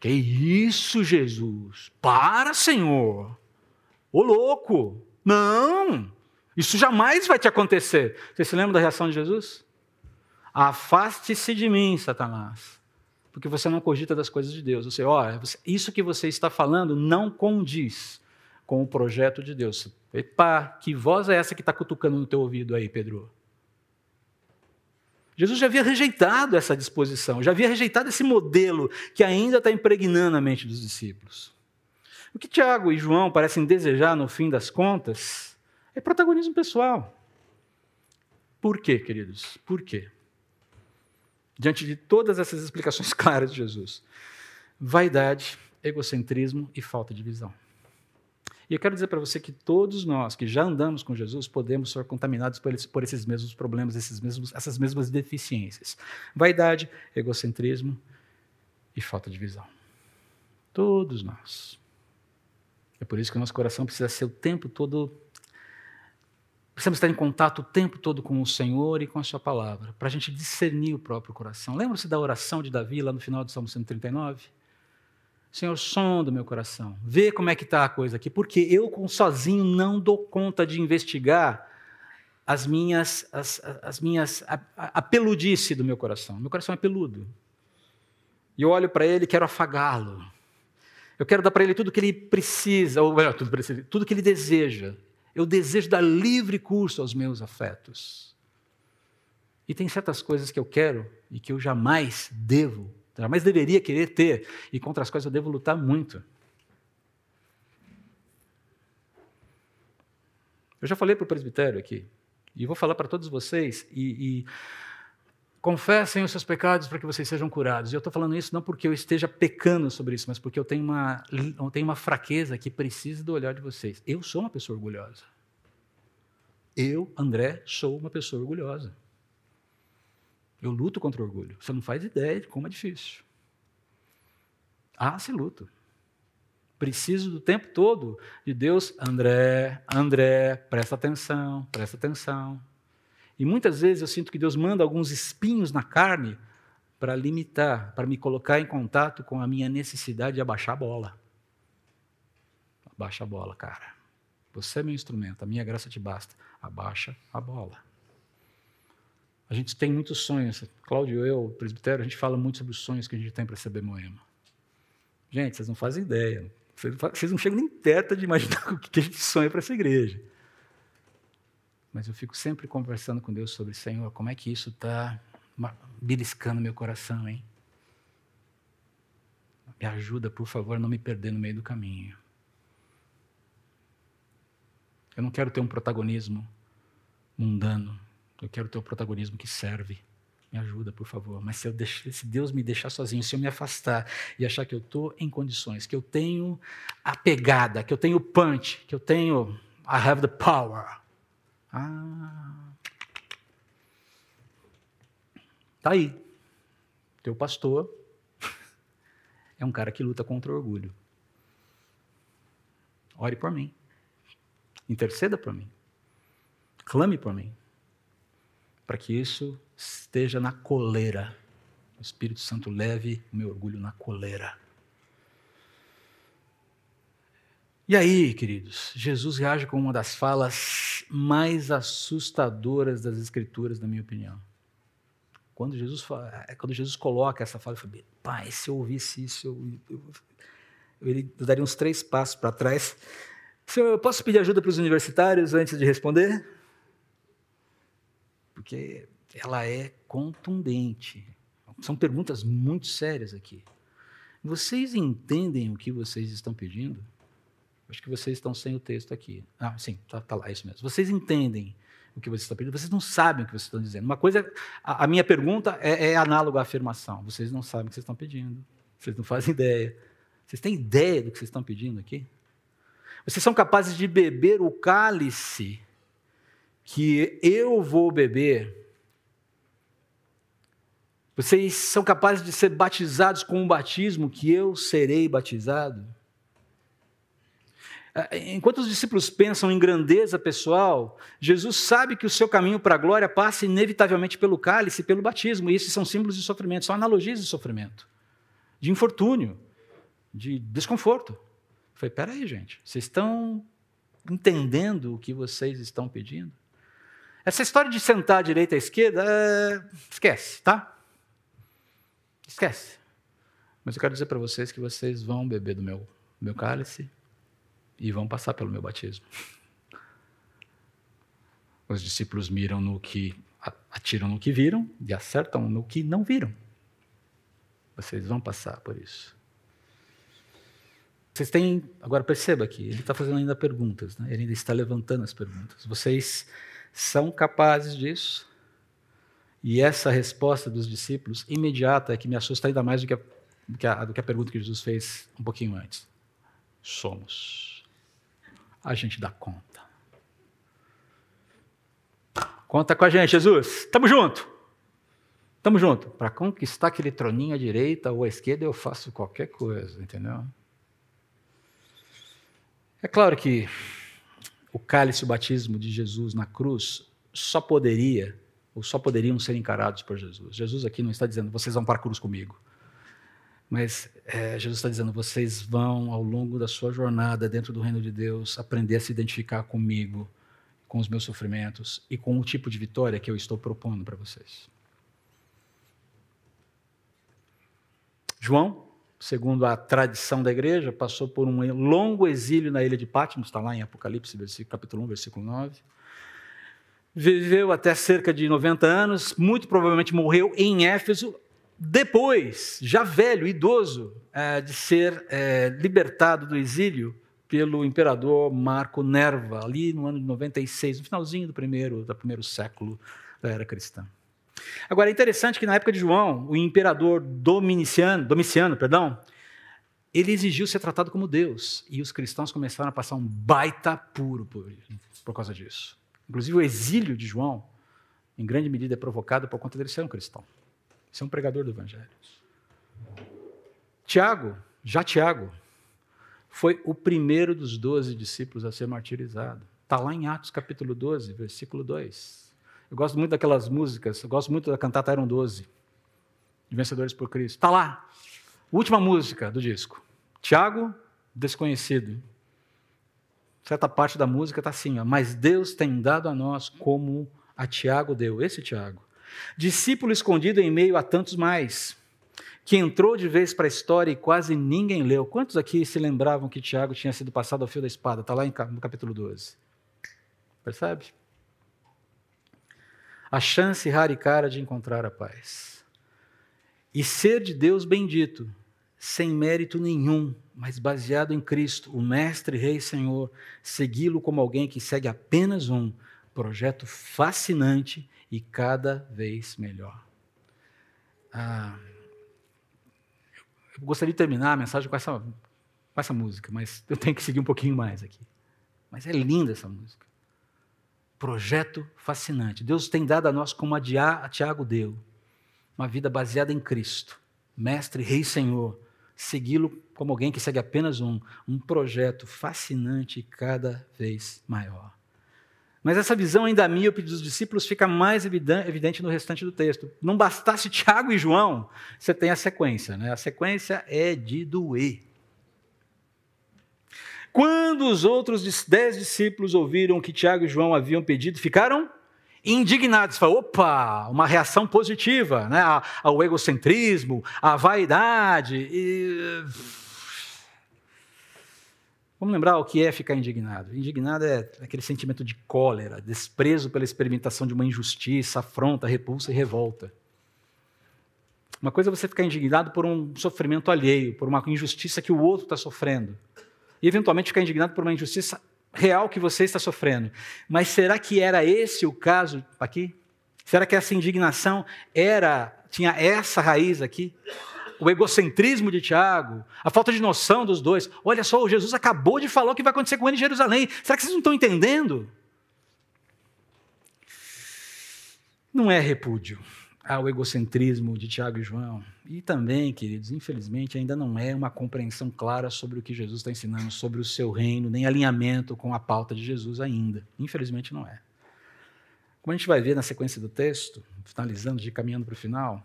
Que isso, Jesus? Para, Senhor! Ô louco! Não! Isso jamais vai te acontecer. Você se lembra da reação de Jesus? Afaste-se de mim, Satanás porque você não cogita das coisas de Deus. Você, olha, isso que você está falando não condiz com o projeto de Deus. Epa, que voz é essa que está cutucando no teu ouvido aí, Pedro? Jesus já havia rejeitado essa disposição, já havia rejeitado esse modelo que ainda está impregnando a mente dos discípulos. O que Tiago e João parecem desejar, no fim das contas, é protagonismo pessoal. Por quê, queridos? Por quê? Diante de todas essas explicações (laughs) claras de Jesus? Vaidade, egocentrismo e falta de visão. E eu quero dizer para você que todos nós que já andamos com Jesus podemos ser contaminados por, por esses mesmos problemas, esses mesmos, essas mesmas deficiências: vaidade, egocentrismo e falta de visão. Todos nós. É por isso que o nosso coração precisa ser o tempo todo. Precisamos estar em contato o tempo todo com o Senhor e com a Sua palavra, para a gente discernir o próprio coração. Lembra-se da oração de Davi lá no final do Salmo 139? Senhor, som do meu coração. Vê como é que está a coisa aqui, porque eu sozinho não dou conta de investigar as minhas, as, as minhas, a, a peludice do meu coração. Meu coração é peludo. E eu olho para ele e quero afagá-lo. Eu quero dar para ele tudo que ele precisa, ou melhor, tudo, tudo que ele deseja. Eu desejo dar livre curso aos meus afetos. E tem certas coisas que eu quero e que eu jamais devo Jamais deveria querer ter, e contra as quais eu devo lutar muito. Eu já falei para o presbitério aqui, e vou falar para todos vocês, e, e confessem os seus pecados para que vocês sejam curados. E eu estou falando isso não porque eu esteja pecando sobre isso, mas porque eu tenho uma, eu tenho uma fraqueza que precisa do olhar de vocês. Eu sou uma pessoa orgulhosa. Eu, André, sou uma pessoa orgulhosa. Eu luto contra o orgulho. Você não faz ideia de como é difícil. Ah, se luto. Preciso do tempo todo de Deus, André, André, presta atenção, presta atenção. E muitas vezes eu sinto que Deus manda alguns espinhos na carne para limitar, para me colocar em contato com a minha necessidade de abaixar a bola. Abaixa a bola, cara. Você é meu instrumento, a minha graça te basta. Abaixa a bola. A gente tem muitos sonhos. Cláudio eu, presbitério, a gente fala muito sobre os sonhos que a gente tem para receber Moema. Gente, vocês não fazem ideia. Vocês não chegam nem perto de imaginar (laughs) o que a gente sonha para essa igreja. Mas eu fico sempre conversando com Deus sobre, Senhor, como é que isso está beliscando meu coração, hein? Me ajuda, por favor, a não me perder no meio do caminho. Eu não quero ter um protagonismo mundano. Eu quero ter o protagonismo que serve. Me ajuda, por favor. Mas se, deixo, se Deus me deixar sozinho, se eu me afastar e achar que eu estou em condições, que eu tenho a pegada, que eu tenho o punch, que eu tenho. I have the power. Ah. Tá aí. Teu pastor (laughs) é um cara que luta contra o orgulho. Ore por mim. Interceda por mim. Clame por mim para que isso esteja na coleira. O Espírito Santo leve o meu orgulho na coleira. E aí, queridos, Jesus reage com uma das falas mais assustadoras das Escrituras, na minha opinião. Quando Jesus, fala, é, quando Jesus coloca essa fala, eu falei, pai, se eu ouvisse isso, eu, eu, eu, eu daria uns três passos para trás. Senhor, eu posso pedir ajuda para os universitários antes de responder? porque ela é contundente. São perguntas muito sérias aqui. Vocês entendem o que vocês estão pedindo? Acho que vocês estão sem o texto aqui. Ah, sim, está tá lá, é isso mesmo. Vocês entendem o que vocês estão pedindo? Vocês não sabem o que vocês estão dizendo. Uma coisa, a, a minha pergunta é, é análoga à afirmação. Vocês não sabem o que vocês estão pedindo. Vocês não fazem ideia. Vocês têm ideia do que vocês estão pedindo aqui? Vocês são capazes de beber o cálice que eu vou beber, vocês são capazes de ser batizados com um batismo que eu serei batizado? É, enquanto os discípulos pensam em grandeza pessoal, Jesus sabe que o seu caminho para a glória passa inevitavelmente pelo cálice e pelo batismo, e esses são símbolos de sofrimento, são analogias de sofrimento, de infortúnio, de desconforto. Eu falei, peraí, gente, vocês estão entendendo o que vocês estão pedindo? Essa história de sentar à direita e à esquerda, é... esquece, tá? Esquece. Mas eu quero dizer para vocês que vocês vão beber do meu, meu cálice e vão passar pelo meu batismo. Os discípulos miram no que atiram no que viram e acertam no que não viram. Vocês vão passar por isso. Vocês têm. Agora perceba aqui, ele está fazendo ainda perguntas, né? ele ainda está levantando as perguntas. Vocês são capazes disso? E essa resposta dos discípulos, imediata, é que me assusta ainda mais do que a, do que a, do que a pergunta que Jesus fez um pouquinho antes. Somos. A gente dá conta. Conta com a gente, Jesus. Tamo junto. Tamo junto. Para conquistar aquele troninho à direita ou à esquerda, eu faço qualquer coisa, entendeu? É claro que o cálice o batismo de Jesus na cruz só poderia, ou só poderiam ser encarados por Jesus. Jesus aqui não está dizendo, vocês vão para a cruz comigo. Mas é, Jesus está dizendo, vocês vão, ao longo da sua jornada dentro do reino de Deus, aprender a se identificar comigo, com os meus sofrimentos e com o tipo de vitória que eu estou propondo para vocês. João, segundo a tradição da igreja, passou por um longo exílio na ilha de Patmos, está lá em Apocalipse, capítulo 1, versículo 9. Viveu até cerca de 90 anos, muito provavelmente morreu em Éfeso, depois, já velho, idoso, é, de ser é, libertado do exílio pelo imperador Marco Nerva, ali no ano de 96, no finalzinho do primeiro, do primeiro século da era cristã. Agora, é interessante que na época de João, o imperador Domiciano, Domiciano perdão, ele exigiu ser tratado como Deus, e os cristãos começaram a passar um baita puro por, por causa disso. Inclusive, o exílio de João, em grande medida, é provocado por conta dele ser um cristão, ser um pregador do evangelho. Tiago, já Tiago, foi o primeiro dos doze discípulos a ser martirizado. Está lá em Atos capítulo 12, versículo 2. Eu gosto muito daquelas músicas, eu gosto muito da cantata Eram 12, de Vencedores por Cristo. Está lá, última música do disco. Tiago, desconhecido. Certa parte da música está assim, ó, mas Deus tem dado a nós como a Tiago deu, esse Tiago. Discípulo escondido em meio a tantos mais que entrou de vez para a história e quase ninguém leu. Quantos aqui se lembravam que Tiago tinha sido passado ao fio da espada? Está lá no capítulo 12. Percebe? A chance rara e cara de encontrar a paz. E ser de Deus bendito, sem mérito nenhum, mas baseado em Cristo, o Mestre, Rei Senhor, segui-lo como alguém que segue apenas um projeto fascinante e cada vez melhor. Ah, eu gostaria de terminar a mensagem com essa, com essa música, mas eu tenho que seguir um pouquinho mais aqui. Mas é linda essa música. Projeto fascinante. Deus tem dado a nós, como a, a Tiago deu, uma vida baseada em Cristo, Mestre, Rei Senhor. Segui-lo como alguém que segue apenas um, um projeto fascinante cada vez maior. Mas essa visão ainda míope dos discípulos fica mais evidente no restante do texto. Não bastasse Tiago e João, você tem a sequência. Né? A sequência é de doer. Quando os outros dez discípulos ouviram o que Tiago e João haviam pedido, ficaram indignados. Falaram, opa, uma reação positiva né? ao egocentrismo, à vaidade. E Vamos lembrar o que é ficar indignado. Indignado é aquele sentimento de cólera, desprezo pela experimentação de uma injustiça, afronta, repulsa e revolta. Uma coisa é você ficar indignado por um sofrimento alheio, por uma injustiça que o outro está sofrendo. E, eventualmente, ficar indignado por uma injustiça real que você está sofrendo. Mas será que era esse o caso aqui? Será que essa indignação era tinha essa raiz aqui? O egocentrismo de Tiago, a falta de noção dos dois. Olha só, Jesus acabou de falar o que vai acontecer com ele em Jerusalém. Será que vocês não estão entendendo? Não é repúdio ao egocentrismo de Tiago e João. E também, queridos, infelizmente, ainda não é uma compreensão clara sobre o que Jesus está ensinando, sobre o seu reino, nem alinhamento com a pauta de Jesus ainda. Infelizmente, não é. Como a gente vai ver na sequência do texto, finalizando, de caminhando para o final,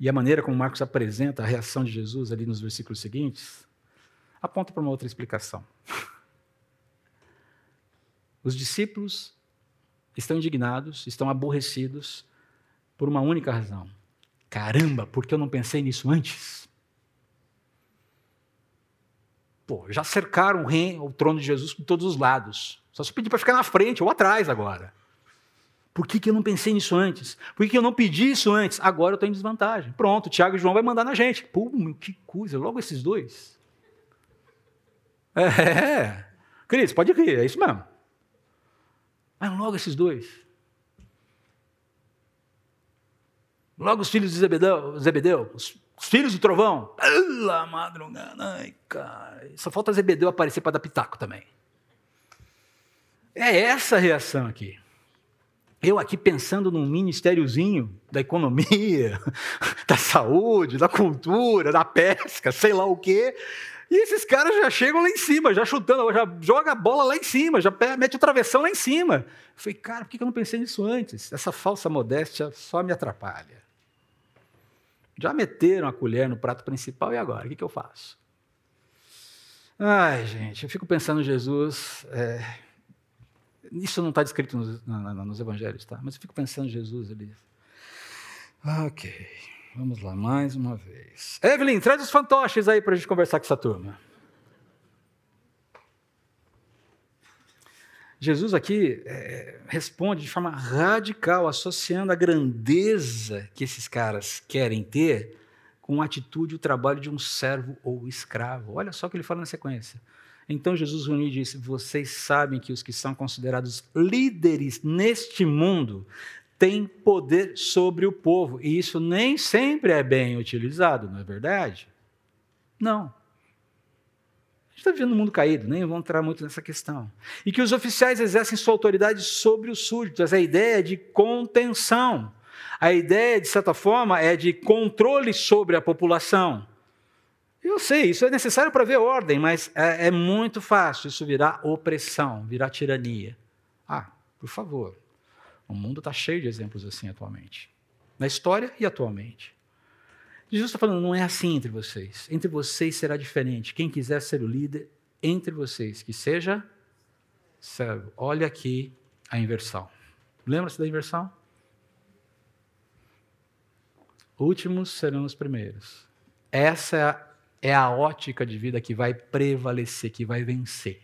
e a maneira como Marcos apresenta a reação de Jesus ali nos versículos seguintes, aponta para uma outra explicação. (laughs) Os discípulos estão indignados, estão aborrecidos por uma única razão. Caramba, por que eu não pensei nisso antes? Pô, já cercaram o, reino, o trono de Jesus por todos os lados. Só se pedir para ficar na frente ou atrás agora. Por que, que eu não pensei nisso antes? Por que, que eu não pedi isso antes? Agora eu estou em desvantagem. Pronto, Tiago e João vai mandar na gente. Pô, que coisa, logo esses dois. É, Cris, pode rir, é isso mesmo. Mas logo esses dois. Logo os filhos de Zebedeu, Zebedeu os, os filhos do trovão. Pela madrugada, ai, cara. Só falta Zebedeu aparecer para dar pitaco também. É essa a reação aqui. Eu aqui pensando num ministériozinho da economia, (laughs) da saúde, da cultura, da pesca, sei lá o quê. E esses caras já chegam lá em cima, já chutando, já joga a bola lá em cima, já mete o travessão lá em cima. Eu falei, cara, por que eu não pensei nisso antes? Essa falsa modéstia só me atrapalha. Já meteram a colher no prato principal e agora? O que, eu faço? Ai, gente, eu fico pensando em Jesus. É isso não está descrito nos, nos, evangelhos, tá? Mas eu fico pensando em Jesus ali. Ok, vamos lá, mais uma vez. Evelyn, traz os fantoches aí para a gente conversar com essa turma. Jesus aqui é, responde de forma radical, associando a grandeza que esses caras querem ter com a atitude e o trabalho de um servo ou escravo. Olha só o que ele fala na sequência. Então Jesus uniu e disse: Vocês sabem que os que são considerados líderes neste mundo têm poder sobre o povo, e isso nem sempre é bem utilizado, não é verdade? Não. A gente está vivendo um mundo caído, nem vamos entrar muito nessa questão. E que os oficiais exercem sua autoridade sobre os súditos, a ideia de contenção. A ideia, de certa forma, é de controle sobre a população. Eu sei, isso é necessário para ver ordem, mas é, é muito fácil isso virar opressão, virar tirania. Ah, por favor. O mundo está cheio de exemplos assim atualmente. Na história e atualmente. Jesus está falando, não é assim entre vocês. Entre vocês será diferente. Quem quiser ser o líder, entre vocês, que seja servo. Olha aqui a inversão. Lembra-se da inversão? Últimos serão os primeiros. Essa é a é a ótica de vida que vai prevalecer, que vai vencer.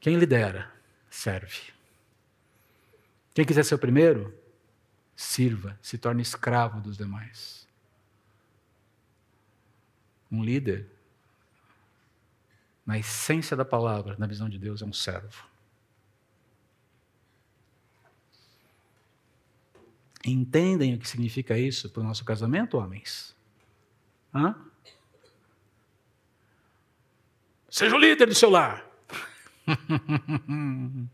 Quem lidera, serve. Quem quiser ser o primeiro, sirva, se torne escravo dos demais. Um líder, na essência da palavra, na visão de Deus, é um servo. Entendem o que significa isso para o nosso casamento, homens? Hã? Seja o líder do seu lar. (laughs)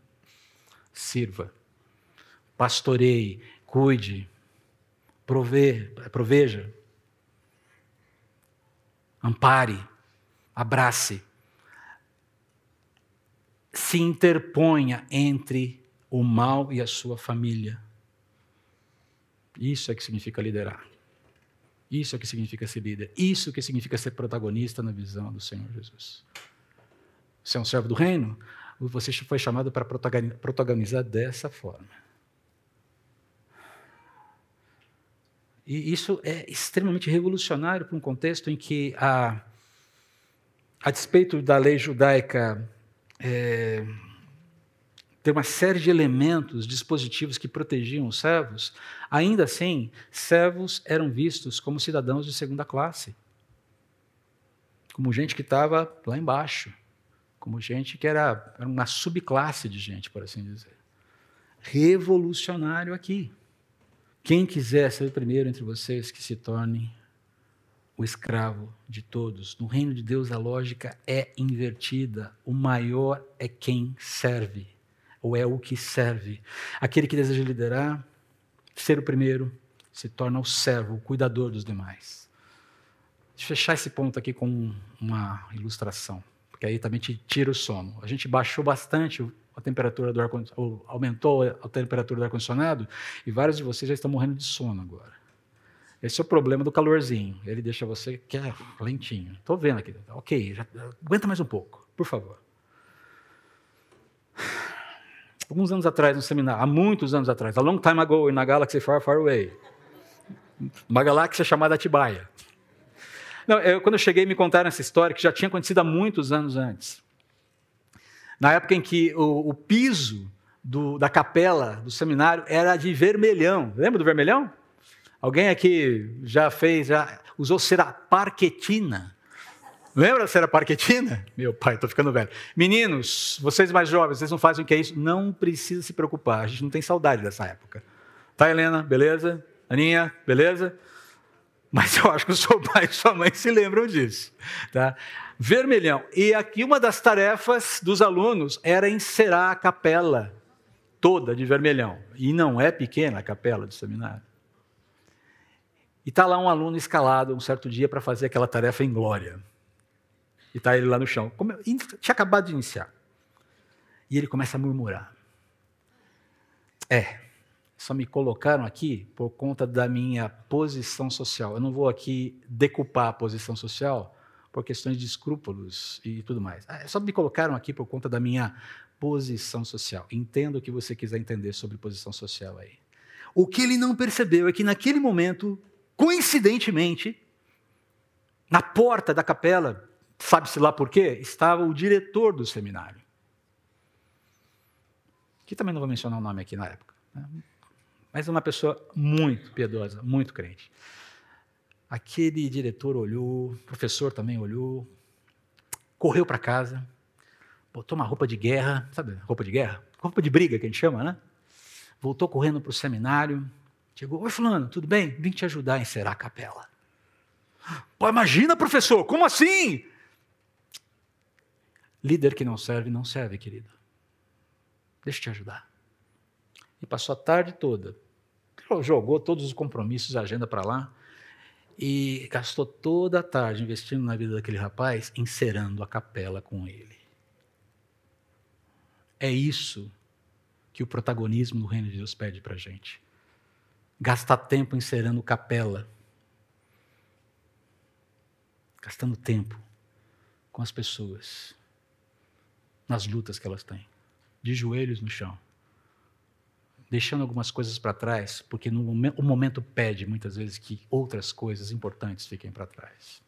Sirva. Pastoreie, cuide, prove, proveja. Ampare, abrace. Se interponha entre o mal e a sua família. Isso é que significa liderar. Isso é que significa ser líder. Isso que significa ser protagonista na visão do Senhor Jesus. Você é um servo do reino? Você foi chamado para protagonizar dessa forma. E isso é extremamente revolucionário para um contexto em que, a, a despeito da lei judaica é, ter uma série de elementos, dispositivos que protegiam os servos, ainda assim, servos eram vistos como cidadãos de segunda classe, como gente que estava lá embaixo, como gente que era, uma subclasse de gente, por assim dizer. Revolucionário aqui. Quem quiser ser o primeiro entre vocês, que se torne o escravo de todos. No reino de Deus, a lógica é invertida. O maior é quem serve ou é o que serve. Aquele que deseja liderar, ser o primeiro, se torna o servo, o cuidador dos demais. Deixa eu fechar esse ponto aqui com uma ilustração, porque aí também te tira o sono. A gente baixou bastante a temperatura do ar ou aumentou a temperatura do ar-condicionado e vários de vocês já estão morrendo de sono agora. Esse é o problema do calorzinho. Ele deixa você que é lentinho. Estou vendo aqui. Ok, já, aguenta mais um pouco, por favor alguns anos atrás, no seminário, há muitos anos atrás, a long time ago, in a galaxy far, far away. Uma galáxia chamada Atibaia. Não, eu, quando eu cheguei, me contaram essa história que já tinha acontecido há muitos anos antes. Na época em que o, o piso do, da capela do seminário era de vermelhão. Lembra do vermelhão? Alguém aqui já fez, já usou cera parquetina? Lembra cera parquetina? Meu pai, estou ficando velho. Meninos, vocês mais jovens, vocês não fazem o que é isso? Não precisa se preocupar, a gente não tem saudade dessa época. Tá, Helena? Beleza? Aninha? Beleza? Mas eu acho que o seu pai e sua mãe se lembram disso. Tá? Vermelhão. E aqui uma das tarefas dos alunos era encerar a capela toda de vermelhão. E não é pequena a capela do seminário. E está lá um aluno escalado um certo dia para fazer aquela tarefa em glória. E está ele lá no chão. Como, tinha acabado de iniciar. E ele começa a murmurar. É, só me colocaram aqui por conta da minha posição social. Eu não vou aqui decupar a posição social por questões de escrúpulos e tudo mais. É, só me colocaram aqui por conta da minha posição social. Entenda o que você quiser entender sobre posição social aí. O que ele não percebeu é que naquele momento, coincidentemente, na porta da capela, sabe-se lá por quê, estava o diretor do seminário. Que também não vou mencionar o nome aqui na época. Né? Mas uma pessoa muito piedosa, muito crente. Aquele diretor olhou, professor também olhou, correu para casa, botou uma roupa de guerra, sabe, roupa de guerra? Roupa de briga que a gente chama, né? Voltou correndo para o seminário, chegou, oi fulano, tudo bem? Vim te ajudar a encerar a capela. Pô, imagina, professor, como assim? Líder que não serve, não serve, querido. Deixa eu te ajudar. E passou a tarde toda jogou todos os compromissos, a agenda para lá, e gastou toda a tarde investindo na vida daquele rapaz, encerando a capela com ele. É isso que o protagonismo do reino de Deus pede para a gente. Gastar tempo encerando capela. Gastando tempo com as pessoas, nas lutas que elas têm, de joelhos no chão deixando algumas coisas para trás, porque no o momento pede muitas vezes que outras coisas importantes fiquem para trás.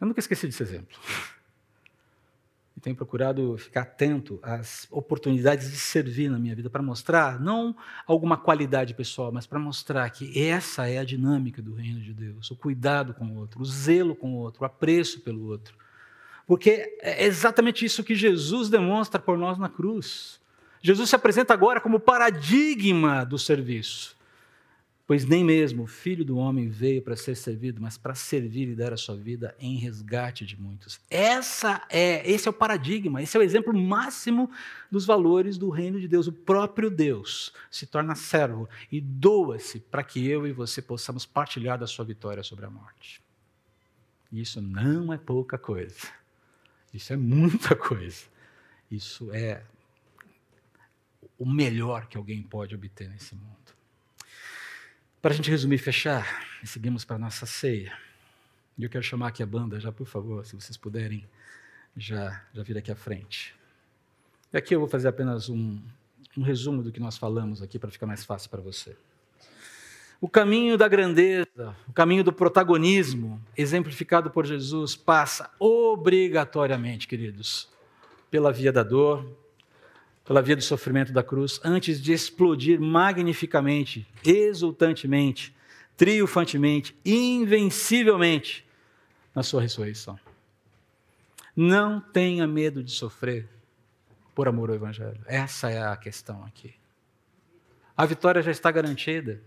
Eu nunca esqueci desse exemplo. E tenho procurado ficar atento às oportunidades de servir na minha vida para mostrar, não alguma qualidade pessoal, mas para mostrar que essa é a dinâmica do reino de Deus: o cuidado com o outro, o zelo com o outro, o apreço pelo outro. Porque é exatamente isso que Jesus demonstra por nós na cruz. Jesus se apresenta agora como paradigma do serviço. Pois nem mesmo o filho do homem veio para ser servido, mas para servir e dar a sua vida em resgate de muitos. Essa é, esse é o paradigma, esse é o exemplo máximo dos valores do reino de Deus. O próprio Deus se torna servo e doa-se para que eu e você possamos partilhar da sua vitória sobre a morte. Isso não é pouca coisa. Isso é muita coisa. Isso é o melhor que alguém pode obter nesse mundo. Para a gente resumir e fechar, e seguimos para a nossa ceia. E eu quero chamar aqui a banda, já por favor, se vocês puderem já, já vir aqui à frente. E aqui eu vou fazer apenas um, um resumo do que nós falamos aqui para ficar mais fácil para você. O caminho da grandeza, o caminho do protagonismo, exemplificado por Jesus, passa obrigatoriamente, queridos, pela via da dor, pela via do sofrimento da cruz, antes de explodir magnificamente, exultantemente, triunfantemente, invencivelmente na sua ressurreição. Não tenha medo de sofrer por amor ao Evangelho. Essa é a questão aqui. A vitória já está garantida.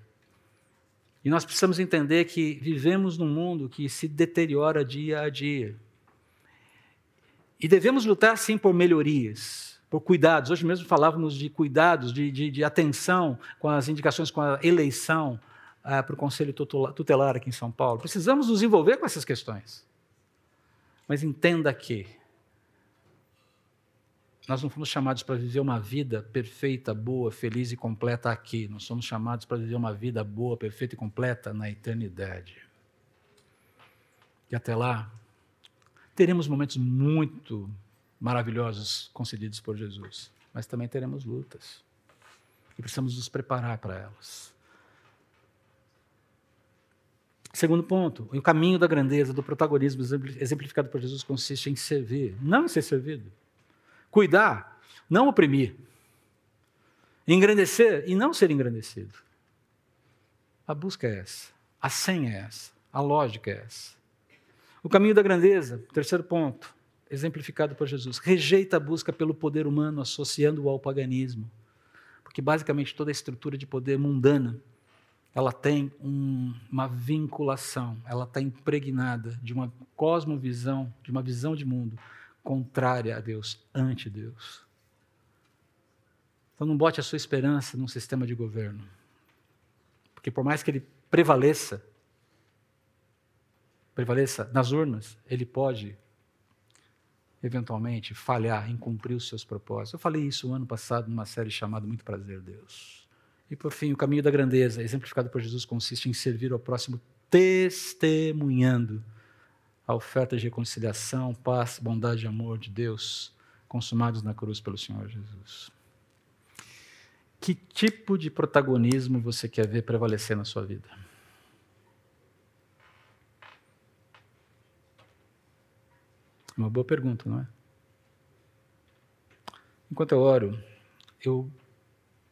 E nós precisamos entender que vivemos num mundo que se deteriora dia a dia. E devemos lutar, sim, por melhorias, por cuidados. Hoje mesmo falávamos de cuidados, de, de, de atenção com as indicações, com a eleição ah, para o Conselho Tutelar aqui em São Paulo. Precisamos nos envolver com essas questões. Mas entenda que nós não fomos chamados para viver uma vida perfeita, boa, feliz e completa aqui. Nós somos chamados para viver uma vida boa, perfeita e completa na eternidade. E até lá, teremos momentos muito maravilhosos concedidos por Jesus, mas também teremos lutas. E precisamos nos preparar para elas. Segundo ponto, o caminho da grandeza, do protagonismo exemplificado por Jesus consiste em servir, não em ser servido. Cuidar, não oprimir. Engrandecer e não ser engrandecido. A busca é essa. A senha é essa. A lógica é essa. O caminho da grandeza, terceiro ponto, exemplificado por Jesus, rejeita a busca pelo poder humano associando-o ao paganismo. Porque basicamente toda a estrutura de poder mundana ela tem um, uma vinculação, ela está impregnada de uma cosmovisão, de uma visão de mundo contrária a Deus, anti-Deus. Então não bote a sua esperança num sistema de governo. Porque por mais que ele prevaleça, prevaleça nas urnas, ele pode eventualmente falhar em cumprir os seus propósitos. Eu falei isso ano passado numa série chamada Muito Prazer, Deus. E por fim, o caminho da grandeza, exemplificado por Jesus, consiste em servir ao próximo testemunhando a oferta de reconciliação, paz, bondade e amor de Deus consumados na cruz pelo Senhor Jesus. Que tipo de protagonismo você quer ver prevalecer na sua vida? Uma boa pergunta, não é? Enquanto eu oro, eu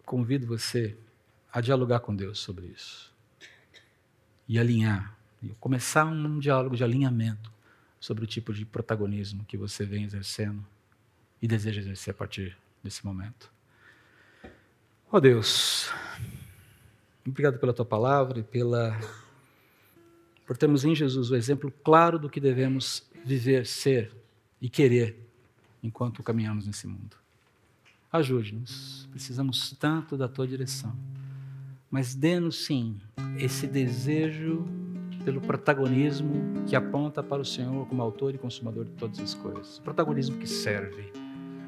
convido você a dialogar com Deus sobre isso. E alinhar. Começar um diálogo de alinhamento sobre o tipo de protagonismo que você vem exercendo e deseja exercer a partir desse momento. Ó oh Deus, obrigado pela tua palavra e pela por termos em Jesus o exemplo claro do que devemos viver, ser e querer enquanto caminhamos nesse mundo. Ajude-nos, precisamos tanto da tua direção. Mas dê-nos sim esse desejo pelo protagonismo que aponta para o Senhor como autor e consumador de todas as coisas. O protagonismo que serve,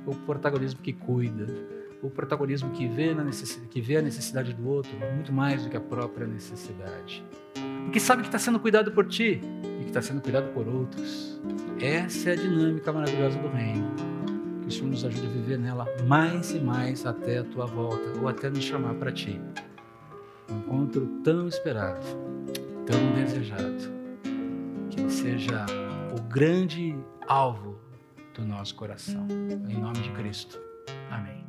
o protagonismo que cuida, o protagonismo que vê, na que vê a necessidade do outro muito mais do que a própria necessidade. Porque sabe que está sendo cuidado por ti e que está sendo cuidado por outros. Essa é a dinâmica maravilhosa do reino que o Senhor nos ajude a viver nela mais e mais até a tua volta, ou até nos chamar para ti. Um encontro tão esperado, tão desejado, que ele seja o grande alvo do nosso coração. Em nome de Cristo. Amém.